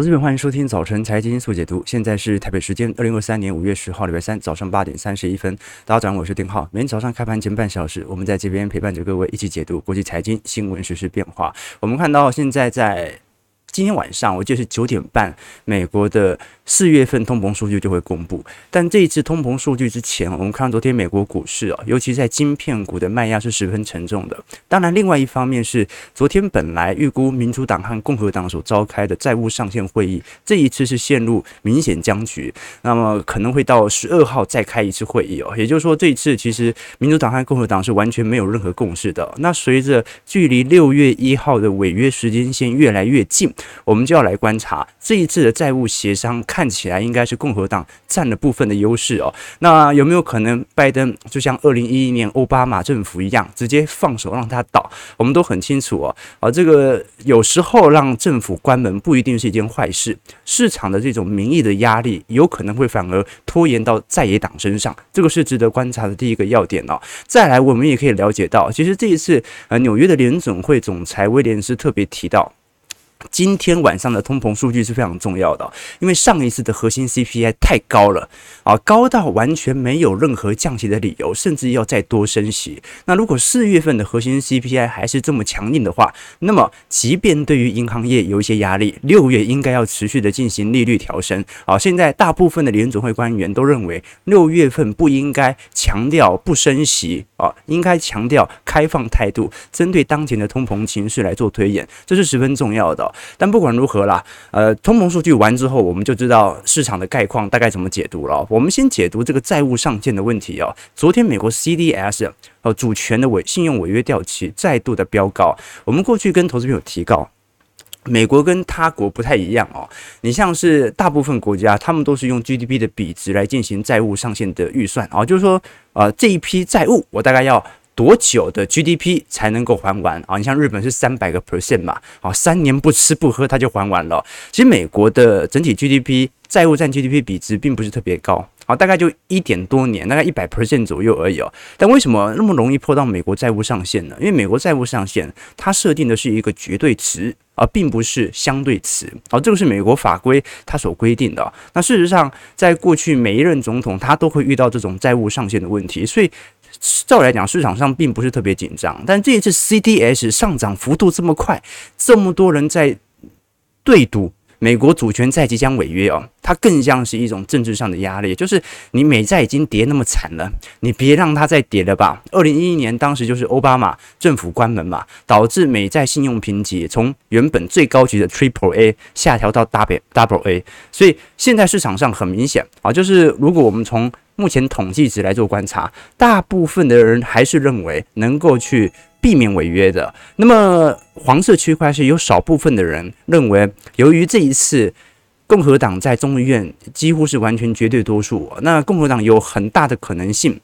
投资朋友，欢迎收听早晨财经速解读。现在是台北时间二零二三年五月十号，礼拜三早上八点三十一分。大家早上，我是丁浩。每天早上开盘前半小时，我们在这边陪伴着各位一起解读国际财经新闻实、时变化。我们看到现在在今天晚上，我记得是九点半，美国的。四月份通膨数据就会公布，但这一次通膨数据之前，我们看到昨天美国股市啊，尤其在晶片股的卖压是十分沉重的。当然，另外一方面是昨天本来预估民主党和共和党所召开的债务上限会议，这一次是陷入明显僵局，那么可能会到十二号再开一次会议哦。也就是说，这一次其实民主党和共和党是完全没有任何共识的。那随着距离六月一号的违约时间线越来越近，我们就要来观察这一次的债务协商。看起来应该是共和党占了部分的优势哦。那有没有可能拜登就像二零一一年奥巴马政府一样，直接放手让他倒？我们都很清楚哦。啊，这个有时候让政府关门不一定是一件坏事。市场的这种民意的压力，有可能会反而拖延到在野党身上。这个是值得观察的第一个要点哦。再来，我们也可以了解到，其实这一次呃，纽约的联总会总裁威廉斯特别提到。今天晚上的通膨数据是非常重要的，因为上一次的核心 CPI 太高了啊，高到完全没有任何降息的理由，甚至要再多升息。那如果四月份的核心 CPI 还是这么强硬的话，那么即便对于银行业有一些压力，六月应该要持续的进行利率调升啊。现在大部分的联准会官员都认为，六月份不应该强调不升息啊，应该强调开放态度，针对当前的通膨情绪来做推演，这是十分重要的。但不管如何啦，呃，通膨数据完之后，我们就知道市场的概况大概怎么解读了。我们先解读这个债务上限的问题哦。昨天美国 CDS 呃主权的违信用违约掉期再度的飙高。我们过去跟投资朋友提告，美国跟他国不太一样哦。你像是大部分国家，他们都是用 GDP 的比值来进行债务上限的预算啊，就是说，呃，这一批债务我大概要。多久的 GDP 才能够还完啊？你像日本是三百个 percent 嘛，啊，三年不吃不喝它就还完了。其实美国的整体 GDP 债务占 GDP 比值并不是特别高，啊，大概就一点多年，大概一百 percent 左右而已哦。但为什么那么容易破到美国债务上限呢？因为美国债务上限它设定的是一个绝对值，而并不是相对值。好，这个是美国法规它所规定的。那事实上，在过去每一任总统他都会遇到这种债务上限的问题，所以。照来讲，市场上并不是特别紧张，但这一次 CDS 上涨幅度这么快，这么多人在对赌美国主权债即将违约哦，它更像是一种政治上的压力，就是你美债已经跌那么惨了，你别让它再跌了吧。二零一一年当时就是奥巴马政府关门嘛，导致美债信用评级从原本最高级的 Triple A 下调到 Double Double A，所以现在市场上很明显啊，就是如果我们从目前统计值来做观察，大部分的人还是认为能够去避免违约的。那么黄色区块是有少部分的人认为，由于这一次共和党在众议院几乎是完全绝对多数，那共和党有很大的可能性，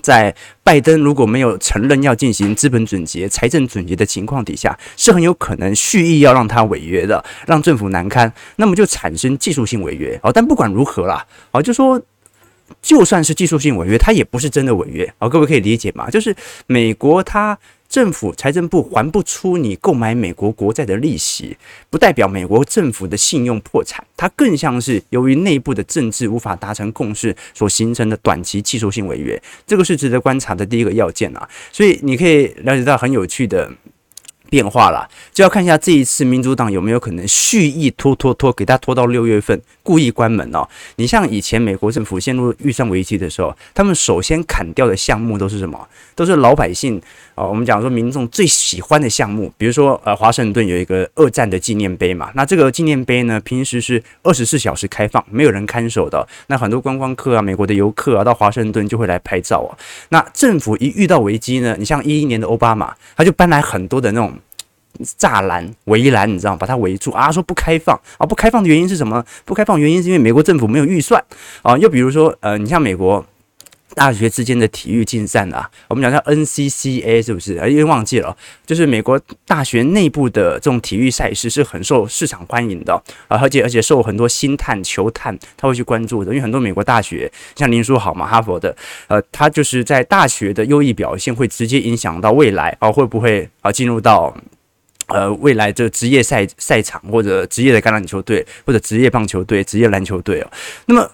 在拜登如果没有承认要进行资本准结、财政准结的情况底下，是很有可能蓄意要让他违约的，让政府难堪，那么就产生技术性违约。哦，但不管如何啦，好，就说。就算是技术性违约，它也不是真的违约啊！各位可以理解吗？就是美国它政府财政部还不出你购买美国国债的利息，不代表美国政府的信用破产，它更像是由于内部的政治无法达成共识所形成的短期技术性违约。这个是值得观察的第一个要件啊！所以你可以了解到很有趣的。变化了，就要看一下这一次民主党有没有可能蓄意拖拖拖，给他拖到六月份，故意关门哦。你像以前美国政府陷入预算危机的时候，他们首先砍掉的项目都是什么？都是老百姓啊、哦，我们讲说民众最喜欢的项目，比如说呃，华盛顿有一个二战的纪念碑嘛，那这个纪念碑呢，平时是二十四小时开放，没有人看守的。那很多观光客啊，美国的游客啊，到华盛顿就会来拍照啊。那政府一遇到危机呢，你像一一年的奥巴马，他就搬来很多的那种。栅栏、围栏，你知道吗？把它围住啊！说不开放啊！不开放的原因是什么？不开放原因是因为美国政府没有预算啊！又比如说，呃，你像美国大学之间的体育竞赛啊，我们讲叫 NCCA 是不是？啊，因为忘记了，就是美国大学内部的这种体育赛事是很受市场欢迎的啊，而且而且受很多星探、球探他会去关注的，因为很多美国大学像林书豪嘛，哈佛的，呃，他就是在大学的优异表现会直接影响到未来啊，会不会啊进入到。呃未来这职业赛赛场或者职业的橄榄球队或者职业棒球队、职业篮球队哦，那么。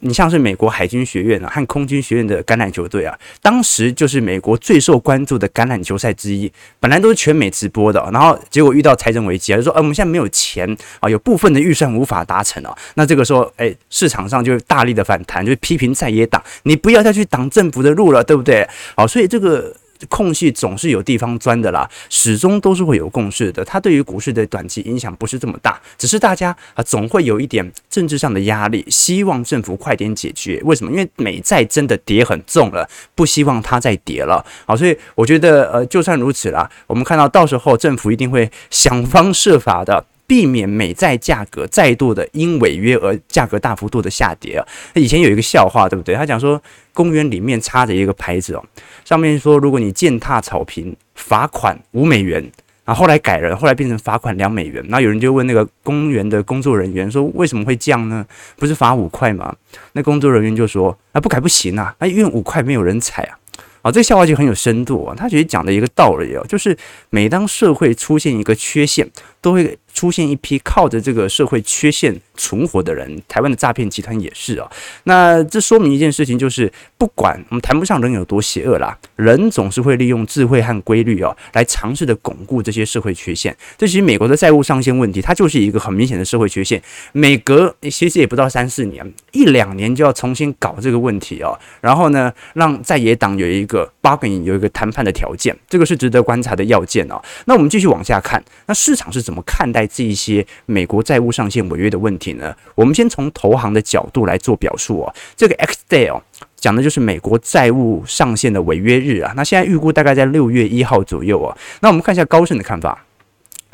你像是美国海军学院啊和空军学院的橄榄球队啊，当时就是美国最受关注的橄榄球赛之一，本来都是全美直播的，然后结果遇到财政危机啊，就说，呃，我们现在没有钱啊，有部分的预算无法达成啊，那这个时候，哎，市场上就大力的反弹，就批评在野党，你不要再去挡政府的路了，对不对？好，所以这个。空隙总是有地方钻的啦，始终都是会有共识的。它对于股市的短期影响不是这么大，只是大家啊总会有一点政治上的压力，希望政府快点解决。为什么？因为美债真的跌很重了，不希望它再跌了。好，所以我觉得呃，就算如此啦，我们看到到时候政府一定会想方设法的。避免美债价格再度的因违约而价格大幅度的下跌啊！以前有一个笑话，对不对？他讲说，公园里面插着一个牌子哦，上面说，如果你践踏草坪，罚款五美元。然后来改了，后来变成罚款两美元。那有人就问那个公园的工作人员说，为什么会降呢？不是罚五块吗？那工作人员就说，啊，不改不行啊，啊因为五块没有人踩啊。啊，这个笑话就很有深度啊！他其实讲的一个道理哦，就是每当社会出现一个缺陷，都会出现一批靠着这个社会缺陷存活的人。台湾的诈骗集团也是啊。那这说明一件事情，就是不管我们谈不上人有多邪恶啦，人总是会利用智慧和规律哦，来尝试的巩固这些社会缺陷。这其实美国的债务上限问题，它就是一个很明显的社会缺陷。每隔其实也不到三四年，一两年就要重新搞这个问题哦。然后呢，让在野党有一个 bargaining，有一个谈判的条件，这个是值得观察的要件哦。那我们继续往下看，那市场是怎么看待这一些美国债务上限违约的问题呢？我们先从投行的角度来做表述哦。这个 X day 哦，讲的就是美国债务上限的违约日啊。那现在预估大概在六月一号左右哦。那我们看一下高盛的看法，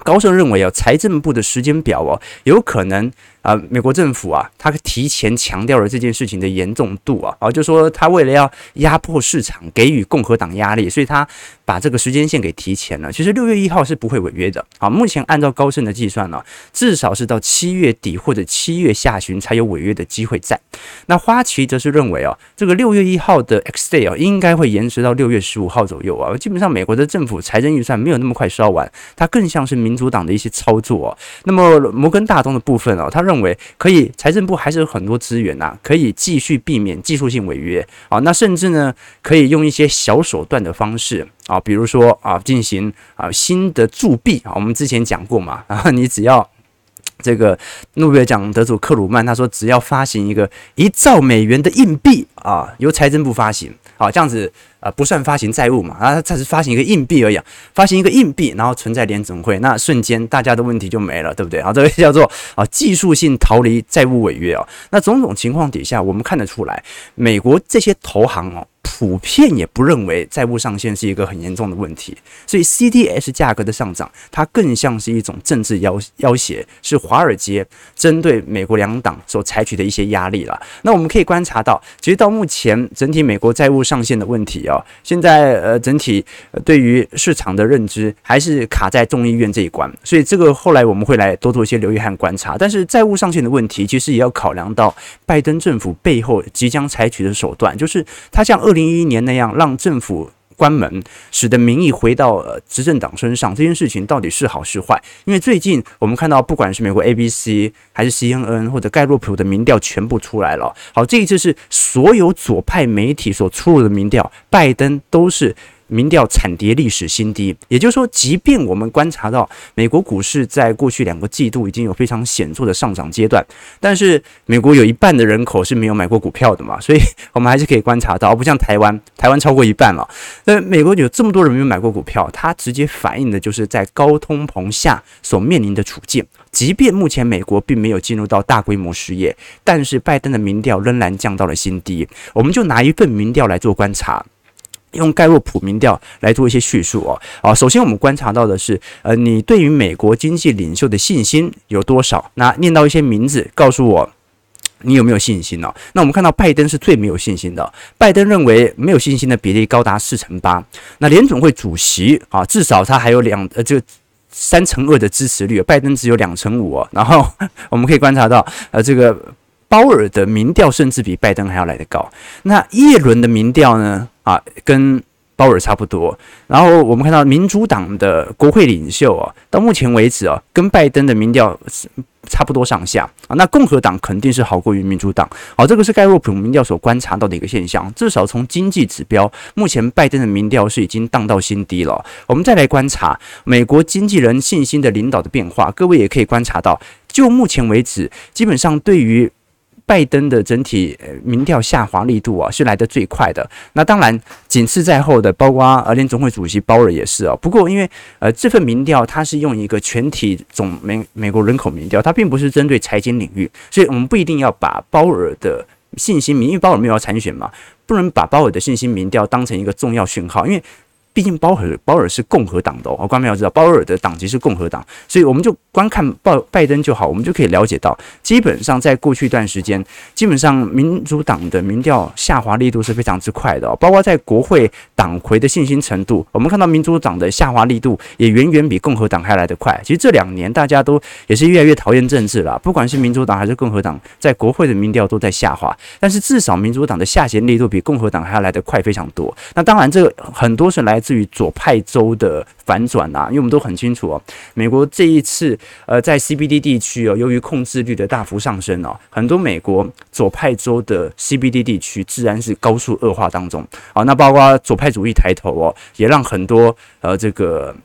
高盛认为啊，财政部的时间表哦，有可能。啊，美国政府啊，他提前强调了这件事情的严重度啊，啊，就说他为了要压迫市场，给予共和党压力，所以他把这个时间线给提前了。其实六月一号是不会违约的。啊，目前按照高盛的计算呢，至少是到七月底或者七月下旬才有违约的机会在。那花旗则是认为啊，这个六月一号的 X day 啊，应该会延迟到六月十五号左右啊。基本上，美国的政府财政预算没有那么快烧完，它更像是民主党的一些操作啊。那么摩根大通的部分啊，他认认为可以，财政部还是有很多资源呐，可以继续避免技术性违约啊。那甚至呢，可以用一些小手段的方式啊，比如说啊，进行啊新的铸币啊。我们之前讲过嘛，然 后你只要这个诺贝尔奖得主克鲁曼他说，只要发行一个一兆美元的硬币啊，由财政部发行，好，这样子。啊，不算发行债务嘛，啊，它只是发行一个硬币而已，发行一个硬币，然后存在联储会，那瞬间大家的问题就没了，对不对？啊，这个叫做啊技术性逃离债务违约啊。那种种情况底下，我们看得出来，美国这些投行哦。普遍也不认为债务上限是一个很严重的问题，所以 CDS 价格的上涨，它更像是一种政治要要挟，是华尔街针对美国两党所采取的一些压力了。那我们可以观察到，其实到目前整体美国债务上限的问题啊，现在呃整体对于市场的认知还是卡在众议院这一关，所以这个后来我们会来多做一些留意和观察。但是债务上限的问题，其实也要考量到拜登政府背后即将采取的手段，就是他像二零一一年那样让政府关门，使得民意回到呃执政党身上，这件事情到底是好是坏？因为最近我们看到，不管是美国 ABC 还是 CNN 或者盖洛普的民调全部出来了。好，这一次是所有左派媒体所出炉的民调，拜登都是。民调惨跌历史新低，也就是说，即便我们观察到美国股市在过去两个季度已经有非常显著的上涨阶段，但是美国有一半的人口是没有买过股票的嘛，所以 我们还是可以观察到，不像台湾，台湾超过一半了。那美国有这么多人没有买过股票，它直接反映的就是在高通膨下所面临的处境。即便目前美国并没有进入到大规模失业，但是拜登的民调仍然降到了新低。我们就拿一份民调来做观察。用盖洛普民调来做一些叙述哦，啊，首先我们观察到的是，呃，你对于美国经济领袖的信心有多少？那念到一些名字，告诉我你有没有信心呢？那我们看到拜登是最没有信心的，拜登认为没有信心的比例高达四成八。那联总会主席啊，至少他还有两呃这个三成二的支持率，拜登只有两成五。哦然后 我们可以观察到，呃，这个鲍尔的民调甚至比拜登还要来得高。那叶伦的民调呢？啊，跟鲍尔差不多。然后我们看到民主党的国会领袖啊，到目前为止啊，跟拜登的民调是差不多上下啊。那共和党肯定是好过于民主党。好，这个是盖洛普民调所观察到的一个现象。至少从经济指标，目前拜登的民调是已经荡到新低了。我们再来观察美国经纪人信心的领导的变化，各位也可以观察到，就目前为止，基本上对于。拜登的整体民调下滑力度啊，是来得最快的。那当然，仅次在后的，包括呃联总会主席鲍尔也是啊。不过，因为呃这份民调它是用一个全体总美美国人口民调，它并不是针对财经领域，所以我们不一定要把鲍尔的信心民，因为鲍尔没有要参选嘛，不能把鲍尔的信心民调当成一个重要讯号，因为。毕竟鲍尔鲍尔是共和党的哦，观众要知道鲍尔的党籍是共和党，所以我们就观看鲍拜登就好，我们就可以了解到，基本上在过去一段时间，基本上民主党的民调下滑力度是非常之快的哦，包括在国会党魁的信心程度，我们看到民主党的下滑力度也远远比共和党还来得快。其实这两年大家都也是越来越讨厌政治了，不管是民主党还是共和党，在国会的民调都在下滑，但是至少民主党的下行力度比共和党还要来得快非常多。那当然，这个很多是来。至于左派州的反转啊，因为我们都很清楚哦，美国这一次呃在 CBD 地区哦，由于控制率的大幅上升哦，很多美国左派州的 CBD 地区自然是高速恶化当中啊，那包括左派主义抬头哦，也让很多呃这个。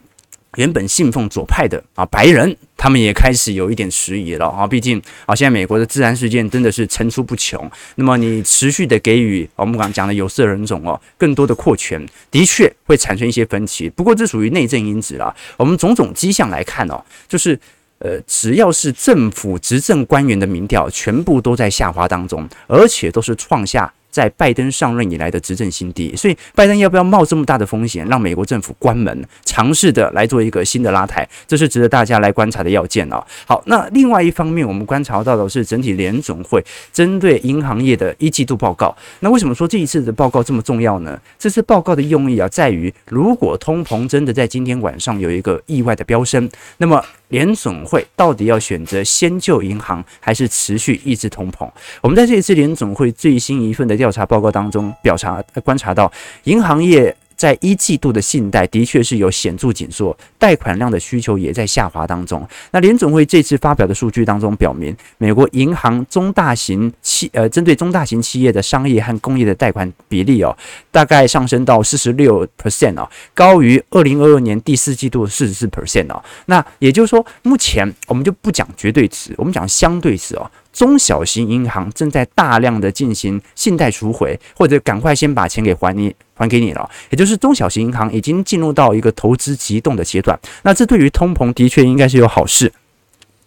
原本信奉左派的啊白人，他们也开始有一点迟疑了啊。毕竟啊，现在美国的治安事件真的是层出不穷。那么你持续的给予我们刚讲的有色人种哦更多的扩权，的确会产生一些分歧。不过这属于内政因子啦。我们种种迹象来看哦，就是呃，只要是政府执政官员的民调，全部都在下滑当中，而且都是创下。在拜登上任以来的执政新低，所以拜登要不要冒这么大的风险，让美国政府关门，尝试的来做一个新的拉抬，这是值得大家来观察的要件哦。好，那另外一方面，我们观察到的是整体联准会针对银行业的一季度报告。那为什么说这一次的报告这么重要呢？这次报告的用意啊，在于如果通膨真的在今天晚上有一个意外的飙升，那么联总会到底要选择先救银行，还是持续抑制通膨？我们在这一次联总会最新一份的调查报告当中，表查观察到，银行业在一季度的信贷的确是有显著紧缩，贷款量的需求也在下滑当中。那联总会这次发表的数据当中表明，美国银行中大型企呃，针对中大型企业的商业和工业的贷款比例哦，大概上升到四十六 percent 哦，高于二零二二年第四季度的四十四 percent 哦。那也就是说，目前我们就不讲绝对值，我们讲相对值哦。中小型银行正在大量的进行信贷赎回，或者赶快先把钱给还你还给你了，也就是中小型银行已经进入到一个投资急动的阶段。那这对于通膨的确应该是有好事，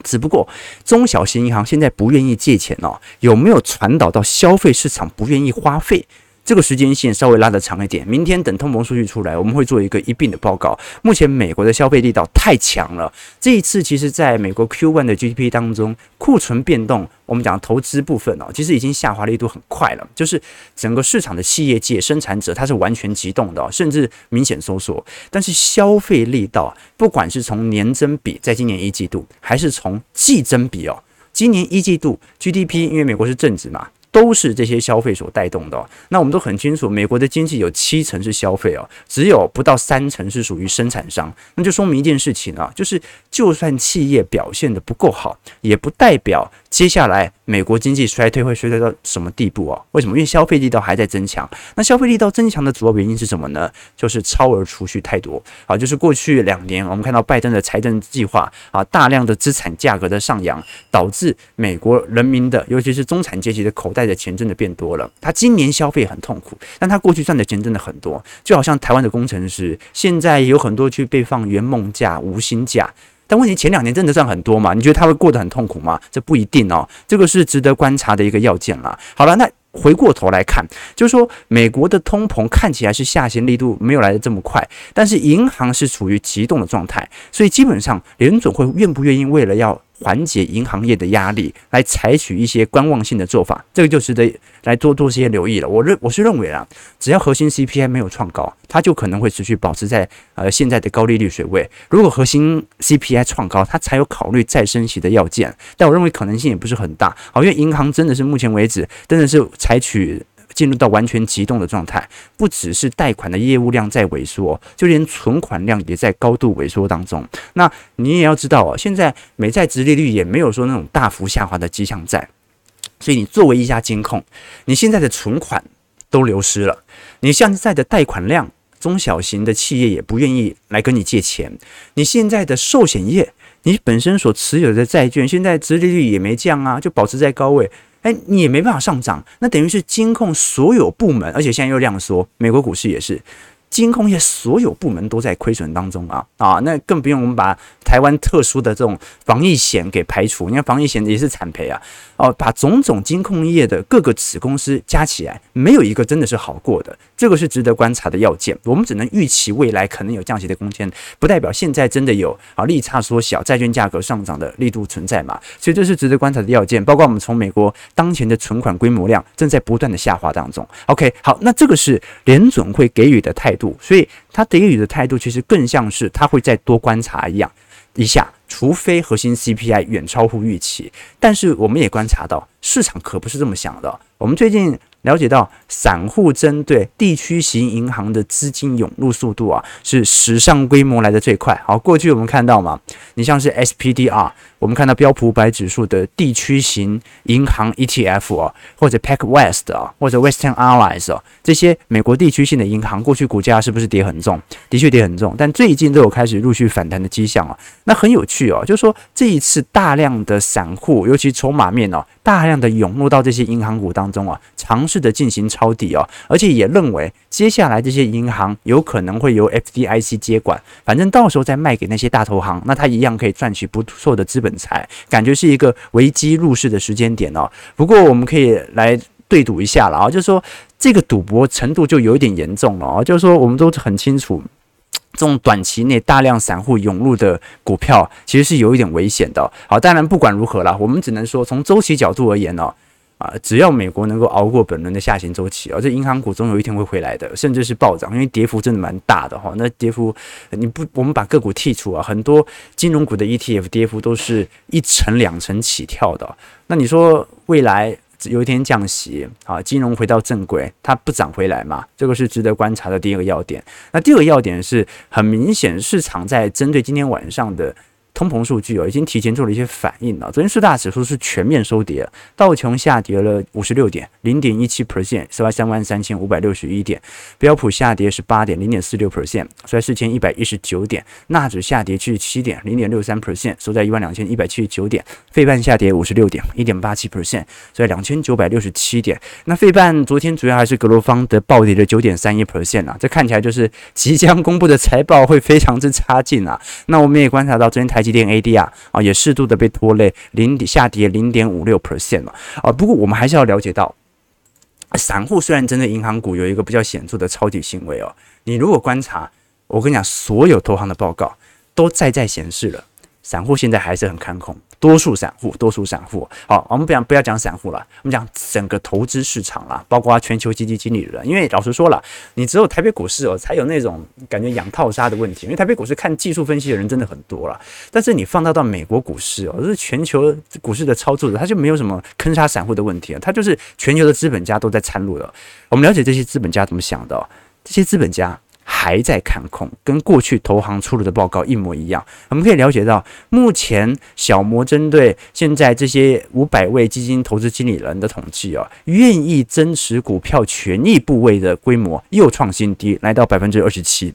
只不过中小型银行现在不愿意借钱哦，有没有传导到消费市场不愿意花费？这个时间线稍微拉得长一点，明天等通膨数据出来，我们会做一个一并的报告。目前美国的消费力道太强了，这一次其实在美国 Q1 的 GDP 当中，库存变动，我们讲投资部分哦，其实已经下滑力度很快了，就是整个市场的企业界生产者它是完全急动的，甚至明显收缩。但是消费力道，不管是从年增比，在今年一季度，还是从季增比哦，今年一季度 GDP，因为美国是正值嘛。都是这些消费所带动的。那我们都很清楚，美国的经济有七成是消费哦，只有不到三成是属于生产商。那就说明一件事情啊，就是就算企业表现的不够好，也不代表。接下来，美国经济衰退会衰退到什么地步啊？为什么？因为消费力道还在增强。那消费力道增强的主要原因是什么呢？就是超额储蓄太多啊！就是过去两年，我们看到拜登的财政计划啊，大量的资产价格的上扬，导致美国人民的，尤其是中产阶级的口袋的钱真的变多了。他今年消费很痛苦，但他过去赚的钱真的很多。就好像台湾的工程师，现在有很多去被放圆梦假、无薪假。但问题前两年真的赚很多嘛？你觉得他会过得很痛苦吗？这不一定哦，这个是值得观察的一个要件啦。好了，那回过头来看，就是说美国的通膨看起来是下行力度没有来的这么快，但是银行是处于急冻的状态，所以基本上联准会愿不愿意为了要缓解银行业的压力，来采取一些观望性的做法，这个就值得来多多些留意了。我认我是认为啊，只要核心 CPI 没有创高，它就可能会持续保持在呃现在的高利率水位。如果核心 CPI 创高，它才有考虑再升息的要件。但我认为可能性也不是很大，好，因为银行真的是目前为止真的是采取。进入到完全急冻的状态，不只是贷款的业务量在萎缩，就连存款量也在高度萎缩当中。那你也要知道哦，现在美债殖利率也没有说那种大幅下滑的迹象在，所以你作为一家金控，你现在的存款都流失了，你现在的贷款量，中小型的企业也不愿意来跟你借钱，你现在的寿险业，你本身所持有的债券，现在殖利率也没降啊，就保持在高位。哎，你也没办法上涨，那等于是监控所有部门，而且现在又量缩，美国股市也是。金控业所有部门都在亏损当中啊啊，那更不用我们把台湾特殊的这种防疫险给排除，你看防疫险也是惨赔啊哦，把种种金控业的各个子公司加起来，没有一个真的是好过的，这个是值得观察的要件。我们只能预期未来可能有降息的空间，不代表现在真的有啊利差缩小、债券价格上涨的力度存在嘛？所以这是值得观察的要件。包括我们从美国当前的存款规模量正在不断的下滑当中。OK，好，那这个是联准会给予的态度。所以他给予的态度其实更像是他会再多观察一样一下，除非核心 CPI 远超乎预期。但是我们也观察到，市场可不是这么想的。我们最近。了解到，散户针对地区型银行的资金涌入速度啊，是史上规模来的最快。好，过去我们看到嘛，你像是 SPDR，我们看到标普五百指数的地区型银行 ETF 啊，或者 Pack West 啊，或者 Western Allies 啊，这些美国地区性的银行，过去股价是不是跌很重？的确跌很重，但最近都有开始陆续反弹的迹象啊。那很有趣哦，就是说这一次大量的散户，尤其筹码面哦，大量的涌入到这些银行股当中啊，尝试的进行抄底哦，而且也认为接下来这些银行有可能会由 FDIC 接管，反正到时候再卖给那些大投行，那他一样可以赚取不错的资本才，感觉是一个危机入市的时间点哦。不过我们可以来对赌一下了啊，就是说这个赌博程度就有一点严重了啊，就是说我们都很清楚，这种短期内大量散户涌入的股票其实是有一点危险的。好，当然不管如何啦，我们只能说从周期角度而言呢。啊，只要美国能够熬过本轮的下行周期，而这银行股总有一天会回来的，甚至是暴涨，因为跌幅真的蛮大的哈。那跌幅你不，我们把个股剔除啊，很多金融股的 ETF 跌幅都是一成两成起跳的。那你说未来有一天降息啊，金融回到正轨，它不涨回来嘛？这个是值得观察的第一个要点。那第二个要点是很明显，市场在针对今天晚上的。通膨数据哦，已经提前做了一些反应了。昨天四大指数是全面收跌，道琼下跌了五十六点，零点一七 percent，收在三万三千五百六十一点；标普下跌十八点，零点四六 percent，收在四千一百一十九点；纳指下跌七十七点，零点六三 percent，收在一万两千一百七十九点；费半下跌五十六点，一点八七 percent，收在两千九百六十七点。那费半昨天主要还是格罗方德暴跌了九点三一 percent 啊，这看起来就是即将公布的财报会非常之差劲啊。那我们也观察到昨天台。台积电 ADR 啊，也适度的被拖累，零下跌零点五六 percent 了啊。不过我们还是要了解到，散户虽然针对银行股有一个比较显著的抄底行为哦，你如果观察，我跟你讲，所有投行的报告都再再显示了，散户现在还是很看空。多数散户，多数散户，好，我们不要不要讲散户了，我们讲整个投资市场啦，包括全球基金经理人。因为老实说了，你只有台北股市哦，才有那种感觉养套杀的问题。因为台北股市看技术分析的人真的很多了，但是你放大到美国股市哦，就是全球股市的操作者，他就没有什么坑杀散户的问题啊，他就是全球的资本家都在参入了。我们了解这些资本家怎么想的，这些资本家。还在看空，跟过去投行出炉的报告一模一样。我们可以了解到，目前小摩针对现在这些五百位基金投资经理人的统计啊，愿意增持股票权益部位的规模又创新低，来到百分之二十七。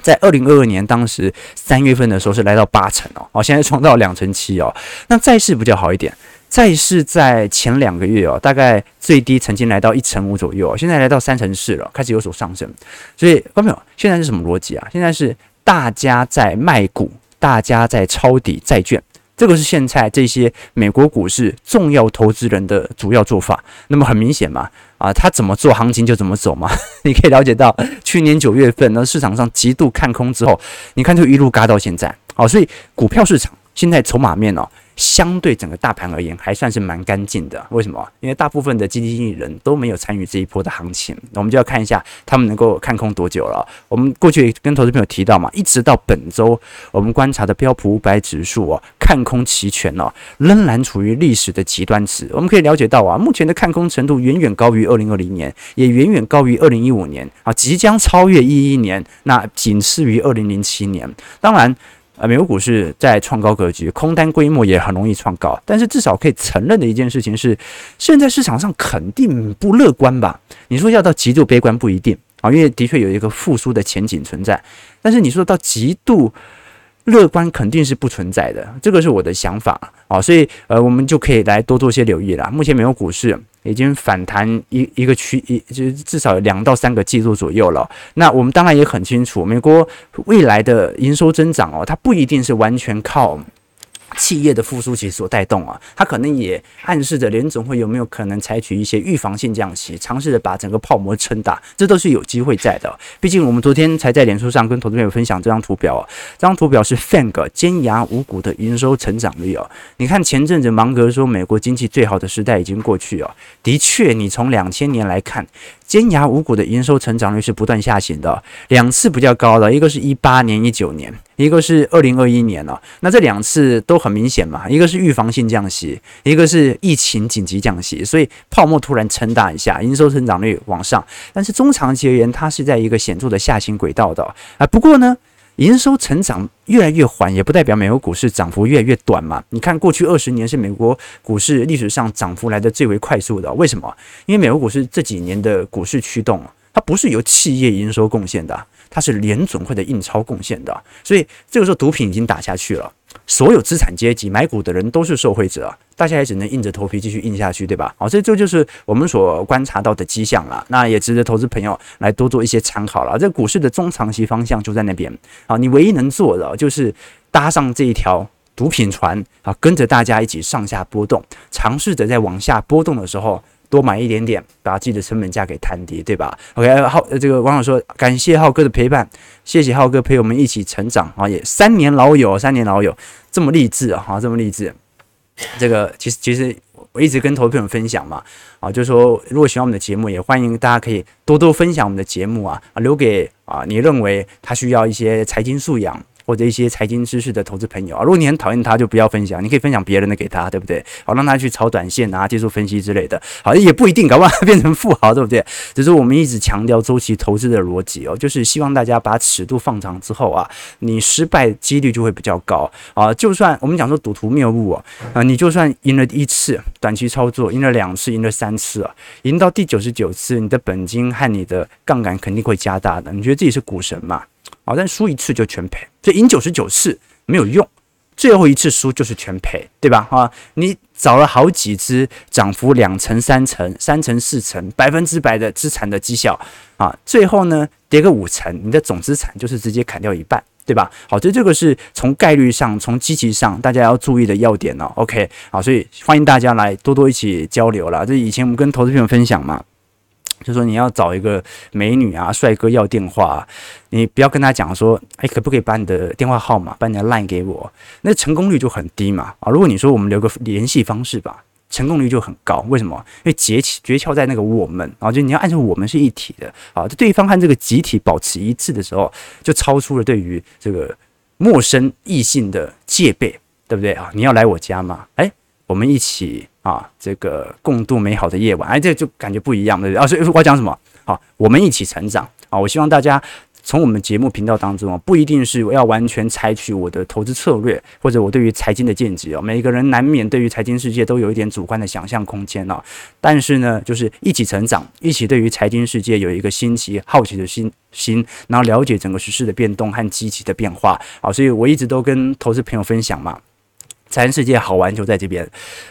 在二零二二年当时三月份的时候是来到八成哦，哦，现在创造两成七哦。那债市比较好一点。债市在前两个月哦，大概最低曾经来到一成五左右，现在来到三成四了，开始有所上升。所以，观众朋友，现在是什么逻辑啊？现在是大家在卖股，大家在抄底债券，这个是现在这些美国股市重要投资人的主要做法。那么很明显嘛，啊，他怎么做行情就怎么走嘛。你可以了解到，去年九月份呢，市场上极度看空之后，你看就一路嘎到现在。好，所以股票市场。现在筹码面哦。相对整个大盘而言，还算是蛮干净的。为什么？因为大部分的基金经理人都没有参与这一波的行情。那我们就要看一下他们能够看空多久了。我们过去跟投资朋友提到嘛，一直到本周，我们观察的标普五百指数哦，看空期权哦，仍然处于历史的极端值。我们可以了解到啊，目前的看空程度远远高于二零二零年，也远远高于二零一五年啊，即将超越一一年，那仅次于二零零七年。当然。啊，美国股市在创高格局，空单规模也很容易创高，但是至少可以承认的一件事情是，现在市场上肯定不乐观吧？你说要到极度悲观不一定啊，因为的确有一个复苏的前景存在，但是你说到极度。乐观肯定是不存在的，这个是我的想法啊，所以呃，我们就可以来多做些留意了。目前美国股市已经反弹一一个区一，就是至少有两到三个季度左右了。那我们当然也很清楚，美国未来的营收增长哦，它不一定是完全靠。企业的复苏期所带动啊，它可能也暗示着联总会有没有可能采取一些预防性降息，尝试着把整个泡沫撑大，这都是有机会在的。毕竟我们昨天才在脸书上跟投资朋友分享这张图表啊，这张图表是 FANG 尖牙五股的营收成长率哦。你看前阵子芒格说美国经济最好的时代已经过去哦，的确，你从两千年来看。尖牙五股的营收成长率是不断下行的，两次比较高的，一个是一八年、一九年，一个是二零二一年了。那这两次都很明显嘛，一个是预防性降息，一个是疫情紧急降息，所以泡沫突然撑大一下，营收成长率往上。但是中长期而言，它是在一个显著的下行轨道的啊。不过呢。营收成长越来越缓，也不代表美国股市涨幅越来越短嘛。你看，过去二十年是美国股市历史上涨幅来的最为快速的。为什么？因为美国股市这几年的股市驱动，它不是由企业营收贡献的，它是联准会的印钞贡献的。所以这个时候毒品已经打下去了。所有资产阶级买股的人都是受惠者，大家也只能硬着头皮继续硬下去，对吧？好，所以这就是我们所观察到的迹象了。那也值得投资朋友来多做一些参考了。这股市的中长期方向就在那边啊，你唯一能做的就是搭上这一条毒品船啊，跟着大家一起上下波动，尝试着在往下波动的时候。多买一点点，把自己的成本价给摊低，对吧？OK，浩，这个网友说感谢浩哥的陪伴，谢谢浩哥陪我们一起成长啊，也三年老友，三年老友这么励志啊，这么励志。这个其实其实我一直跟投资朋友分享嘛，啊，就说如果喜欢我们的节目，也欢迎大家可以多多分享我们的节目啊，啊，留给啊你认为他需要一些财经素养。或者一些财经知识的投资朋友啊，如果你很讨厌他，就不要分享。你可以分享别人的给他，对不对？好，让他去炒短线啊，技术分析之类的。好，也不一定，搞不好变成富豪，对不对？只是我们一直强调周期投资的逻辑哦，就是希望大家把尺度放长之后啊，你失败几率就会比较高啊。就算我们讲说赌徒谬误啊，啊，你就算赢了一次短期操作，赢了两次，赢了三次啊，赢到第九十九次，你的本金和你的杠杆肯定会加大的。你觉得自己是股神嘛好，但输一次就全赔，所以赢九十九次没有用，最后一次输就是全赔，对吧？啊，你找了好几只涨幅两成、三成、三成、四成、百分之百的资产的绩效啊，最后呢跌个五成，你的总资产就是直接砍掉一半，对吧？好，这这个是从概率上、从积极上大家要注意的要点哦。OK，好，所以欢迎大家来多多一起交流啦。这以前我们跟投资朋友分享嘛。就说你要找一个美女啊，帅哥要电话啊，你不要跟他讲说，哎，可不可以把你的电话号码、把你的 line 给我？那成功率就很低嘛。啊，如果你说我们留个联系方式吧，成功率就很高。为什么？因为诀诀窍在那个我们啊，就你要按照我们是一体的啊，就对方和这个集体保持一致的时候，就超出了对于这个陌生异性的戒备，对不对啊？你要来我家吗？哎。我们一起啊，这个共度美好的夜晚，哎，这就感觉不一样，对不对？啊，所以我讲什么？好，我们一起成长啊！我希望大家从我们节目频道当中啊，不一定是要完全采取我的投资策略，或者我对于财经的见解哦。每个人难免对于财经世界都有一点主观的想象空间哦。但是呢，就是一起成长，一起对于财经世界有一个新奇、好奇的心心，然后了解整个时事的变动和积极的变化。好，所以我一直都跟投资朋友分享嘛。财经世界好玩就在这边，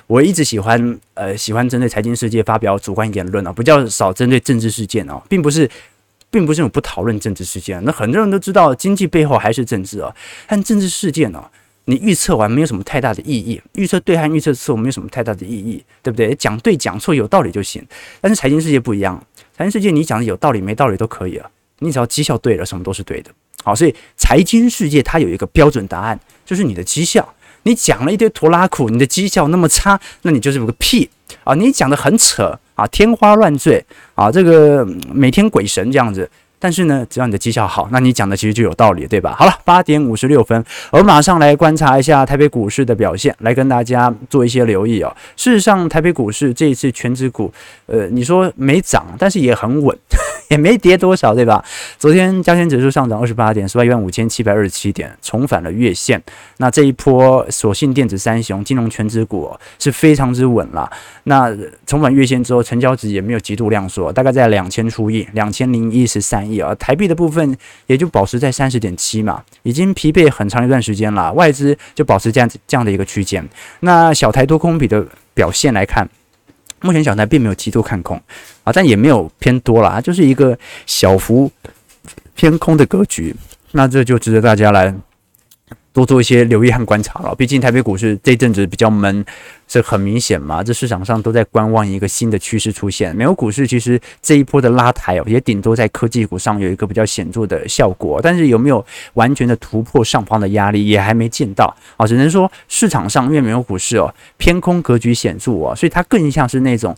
我一直喜欢呃喜欢针对财经世界发表主观言论啊，比较少针对政治事件哦，并不是，并不是我不讨论政治事件，那很多人都知道经济背后还是政治啊，但政治事件哦，你预测完没有什么太大的意义，预测对和预测错没有什么太大的意义，对不对？讲对讲错有道理就行，但是财经世界不一样，财经世界你讲的有道理没道理都可以啊，你只要绩效对了，什么都是对的。好，所以财经世界它有一个标准答案，就是你的绩效。你讲了一堆拖拉库，你的绩效那么差，那你就是有个屁啊！你讲的很扯啊，天花乱坠啊，这个每天鬼神这样子。但是呢，只要你的绩效好，那你讲的其实就有道理，对吧？好了，八点五十六分，我马上来观察一下台北股市的表现，来跟大家做一些留意哦。事实上，台北股市这一次全指股，呃，你说没涨，但是也很稳，也没跌多少，对吧？昨天加权指数上涨二十八点，收在一万五千七百二十七点，重返了月线。那这一波，所幸电子三雄、金融权值股是非常之稳了。那重返月线之后，成交值也没有极度量缩，大概在两千出亿，两千零一十三亿。啊，台币的部分也就保持在三十点七嘛，已经疲惫很长一段时间了。外资就保持这样子这样的一个区间。那小台多空比的表现来看，目前小台并没有极度看空啊，但也没有偏多了，就是一个小幅偏空的格局。那这就值得大家来。多做一些留意和观察了，毕竟台北股市这一阵子比较闷，这很明显嘛。这市场上都在观望一个新的趋势出现。美国股市其实这一波的拉抬哦，也顶多在科技股上有一个比较显著的效果，但是有没有完全的突破上方的压力，也还没见到啊。只能说市场上因为美国股市哦偏空格局显著哦，所以它更像是那种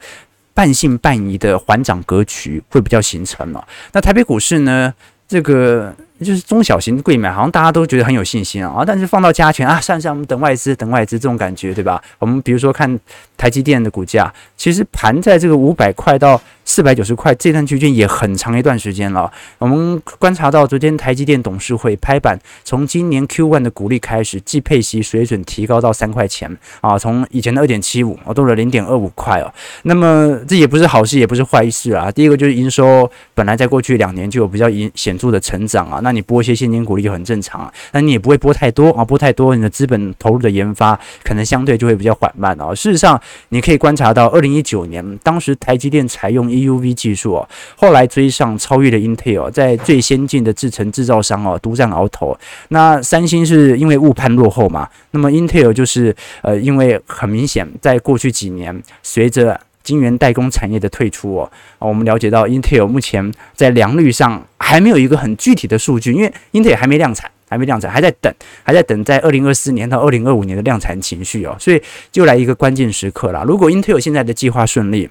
半信半疑的缓涨格局会比较形成了。那台北股市呢，这个。就是中小型贵买，好像大家都觉得很有信心啊，但是放到加权啊，算算我们等外资，等外资这种感觉，对吧？我们比如说看台积电的股价，其实盘在这个五百块到四百九十块这段区间也很长一段时间了。我们观察到昨天台积电董事会拍板，从今年 Q1 的股利开始，即配息水准提高到三块钱啊，从以前的二点七五，哦，多了零点二五块哦。那么这也不是好事，也不是坏事啊。第一个就是营收本来在过去两年就有比较显著的成长啊，那你拨一些现金股利就很正常啊，那你也不会拨太多啊，拨太多你的资本投入的研发可能相对就会比较缓慢啊。事实上，你可以观察到，二零一九年当时台积电采用 EUV 技术哦，后来追上超越了 Intel，在最先进的制程制造商哦独占鳌头。那三星是因为误判落后嘛，那么 Intel 就是呃因为很明显在过去几年随着晶圆代工产业的退出哦，我们了解到 Intel 目前在良率上还没有一个很具体的数据，因为 Intel 还没量产，还没量产，还在等，还在等在二零二四年到二零二五年的量产情绪哦，所以就来一个关键时刻了。如果 Intel 现在的计划顺利，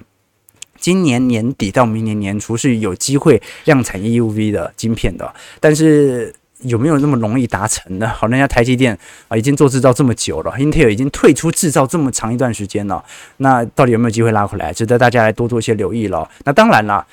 今年年底到明年年初是有机会量产 EUV 的晶片的，但是。有没有那么容易达成呢？好，人家台积电啊，已经做制造这么久了，Intel 已经退出制造这么长一段时间了，那到底有没有机会拉回来？值得大家来多做一些留意了。那当然了，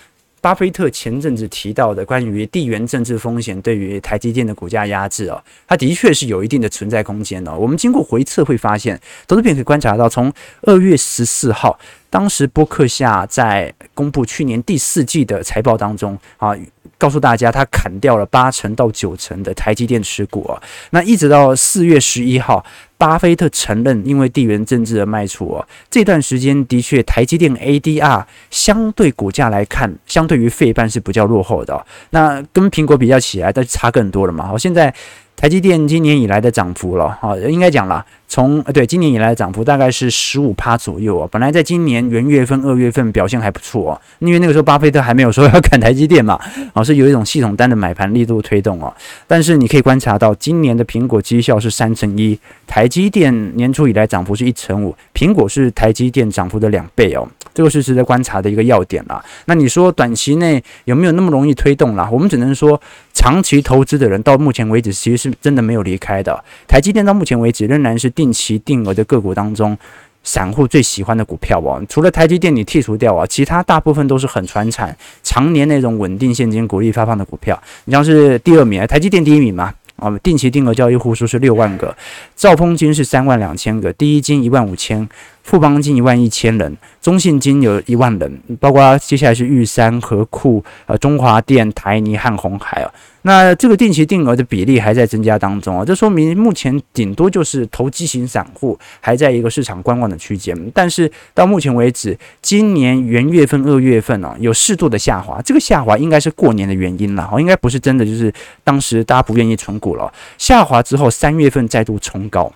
巴菲特前阵子提到的关于地缘政治风险对于台积电的股价压制哦，它的确是有一定的存在空间的。我们经过回测会发现，投资品可以观察到，从二月十四号，当时波克夏在公布去年第四季的财报当中啊。告诉大家，他砍掉了八成到九成的台积电持股啊。那一直到四月十一号，巴菲特承认，因为地缘政治的卖出啊，这段时间的确台积电 ADR 相对股价来看，相对于费半是比较落后的。那跟苹果比较起来，但是差更多了嘛。好，现在台积电今年以来的涨幅了，啊，应该讲了。从呃对今年以来的涨幅大概是十五趴左右啊，本来在今年元月份、二月份表现还不错哦，因为那个时候巴菲特还没有说要砍台积电嘛，啊是有一种系统单的买盘力度推动哦。但是你可以观察到，今年的苹果绩效是三成一，台积电年初以来涨幅是一成五，苹果是台积电涨幅的两倍哦，这个是值得观察的一个要点啦。那你说短期内有没有那么容易推动啦？我们只能说，长期投资的人到目前为止其实是真的没有离开的，台积电到目前为止仍然是。定期定额的个股当中，散户最喜欢的股票哦，除了台积电你剔除掉啊，其他大部分都是很传产、常年那种稳定现金股利发放的股票。你像是第二名，台积电第一名嘛，啊，定期定额交易户数是六万个，兆丰金是三万两千个，第一金一万五千。富邦金一万一千人，中信金有一万人，包括接下来是玉山、和库、呃中华电、台泥和红海啊。那这个定期定额的比例还在增加当中啊，这说明目前顶多就是投机型散户还在一个市场观望的区间。但是到目前为止，今年元月份、二月份啊，有适度的下滑，这个下滑应该是过年的原因了，哦，应该不是真的就是当时大家不愿意存股了。下滑之后，三月份再度冲高。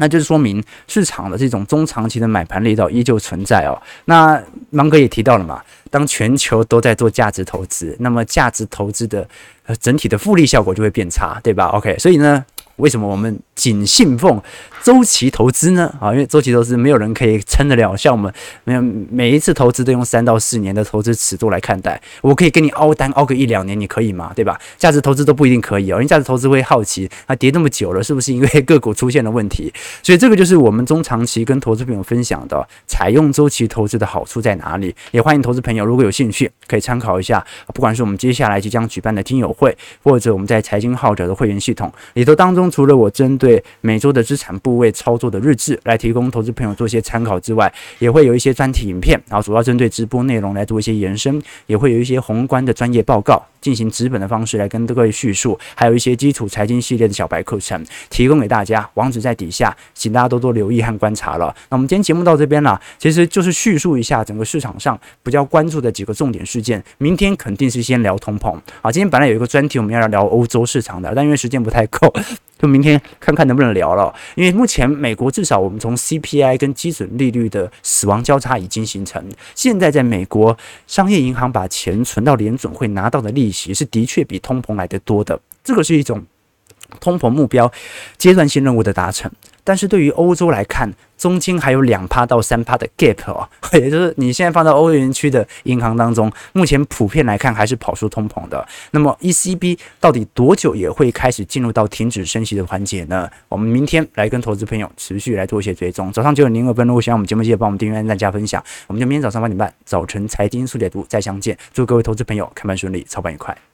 那就是说明市场的这种中长期的买盘力道依旧存在哦。那芒格也提到了嘛，当全球都在做价值投资，那么价值投资的整体的复利效果就会变差，对吧？OK，所以呢，为什么我们仅信奉周期投资呢？啊，因为周期投资没有人可以撑得了，像我们没有每一次投资都用三到四年的投资尺度来看待。我可以跟你凹单凹个一两年，你可以吗？对吧？价值投资都不一定可以哦，因为价值投资会好奇，它跌那么久了，是不是因为 个股出现了问题？所以这个就是我们中长期跟投资朋友分享的，采用周期投资的好处在哪里？也欢迎投资朋友如果有兴趣，可以参考一下，不管是我们接下来即将举办的听友会，或者我们在财经号角的会员系统里头当中，除了我针对每周的资产部位操作的日志来提供投资朋友做一些参考之外，也会有一些专题影片，然后主要针对直播内容来做一些延伸，也会有一些宏观的专业报告。进行纸本的方式来跟各位叙述，还有一些基础财经系列的小白课程提供给大家，网址在底下，请大家多多留意和观察了。那我们今天节目到这边了，其实就是叙述一下整个市场上比较关注的几个重点事件。明天肯定是先聊通膨啊，今天本来有一个专题我们要聊欧洲市场的，但因为时间不太够，就明天看看能不能聊了。因为目前美国至少我们从 CPI 跟基准利率的死亡交叉已经形成，现在在美国商业银行把钱存到联准会拿到的利息是的确比通膨来的多的，这个是一种通膨目标阶段性任务的达成。但是对于欧洲来看，中间还有两趴到三趴的 gap 哦，也就是你现在放到欧元区的银行当中，目前普遍来看还是跑输通膨的。那么 ECB 到底多久也会开始进入到停止升息的环节呢？我们明天来跟投资朋友持续来做一些追踪。早上九点零二分，如果喜欢我们节目，记得帮我们订阅、按赞、加分享。我们就明天早上八点半，早晨财经速解读再相见。祝各位投资朋友开盘顺利，操盘愉快。